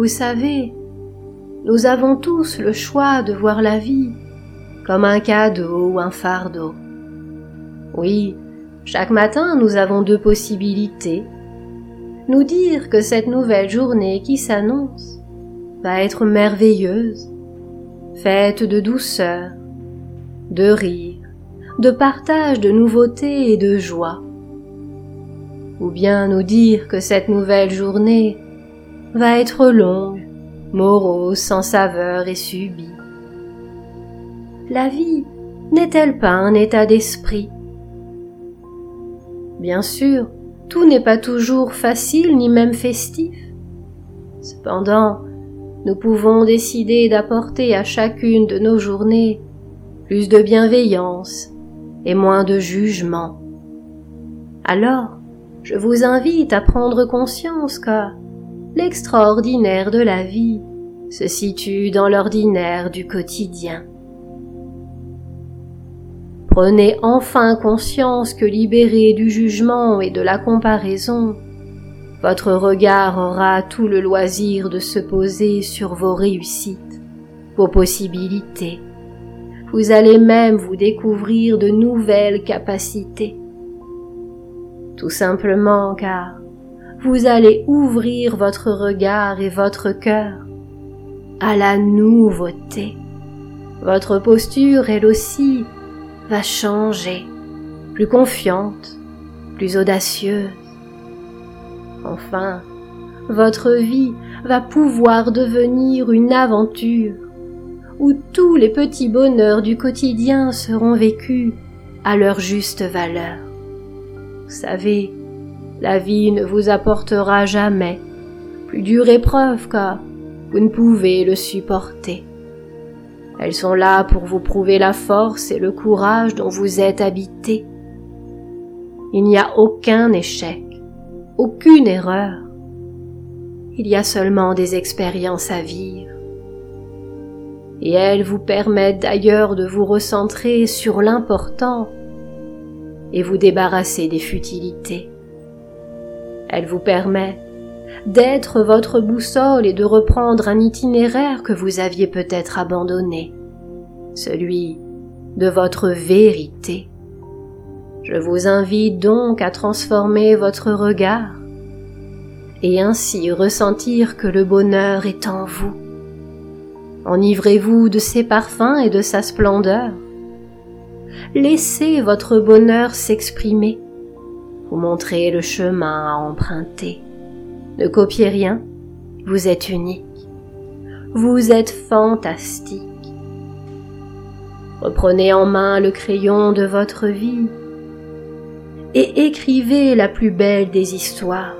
Vous savez, nous avons tous le choix de voir la vie comme un cadeau ou un fardeau. Oui, chaque matin nous avons deux possibilités. Nous dire que cette nouvelle journée qui s'annonce va être merveilleuse, faite de douceur, de rire, de partage de nouveautés et de joie. Ou bien nous dire que cette nouvelle journée va être longue, morose, sans saveur et subie. La vie n'est-elle pas un état d'esprit? Bien sûr, tout n'est pas toujours facile ni même festif. Cependant, nous pouvons décider d'apporter à chacune de nos journées plus de bienveillance et moins de jugement. Alors, je vous invite à prendre conscience que l'extraordinaire de la vie se situe dans l'ordinaire du quotidien. Prenez enfin conscience que libéré du jugement et de la comparaison, votre regard aura tout le loisir de se poser sur vos réussites, vos possibilités. Vous allez même vous découvrir de nouvelles capacités. Tout simplement car vous allez ouvrir votre regard et votre cœur à la nouveauté. Votre posture, elle aussi, va changer, plus confiante, plus audacieuse. Enfin, votre vie va pouvoir devenir une aventure où tous les petits bonheurs du quotidien seront vécus à leur juste valeur. Vous savez, la vie ne vous apportera jamais plus dure épreuve car vous ne pouvez le supporter. Elles sont là pour vous prouver la force et le courage dont vous êtes habité. Il n'y a aucun échec, aucune erreur. Il y a seulement des expériences à vivre. Et elles vous permettent d'ailleurs de vous recentrer sur l'important et vous débarrasser des futilités. Elles vous permettent d'être votre boussole et de reprendre un itinéraire que vous aviez peut-être abandonné, celui de votre vérité. Je vous invite donc à transformer votre regard et ainsi ressentir que le bonheur est en vous. Enivrez-vous de ses parfums et de sa splendeur. Laissez votre bonheur s'exprimer. Vous montrez le chemin à emprunter. Ne copiez rien, vous êtes unique. Vous êtes fantastique. Reprenez en main le crayon de votre vie et écrivez la plus belle des histoires.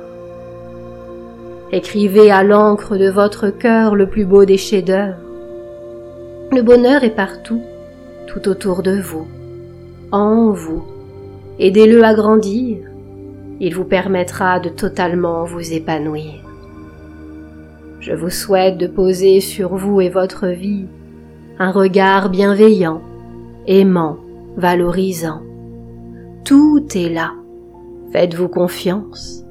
Écrivez à l'encre de votre cœur le plus beau des chefs-d'œuvre. Le bonheur est partout, tout autour de vous, en vous. Aidez-le à grandir, il vous permettra de totalement vous épanouir. Je vous souhaite de poser sur vous et votre vie un regard bienveillant, aimant, valorisant. Tout est là. Faites-vous confiance.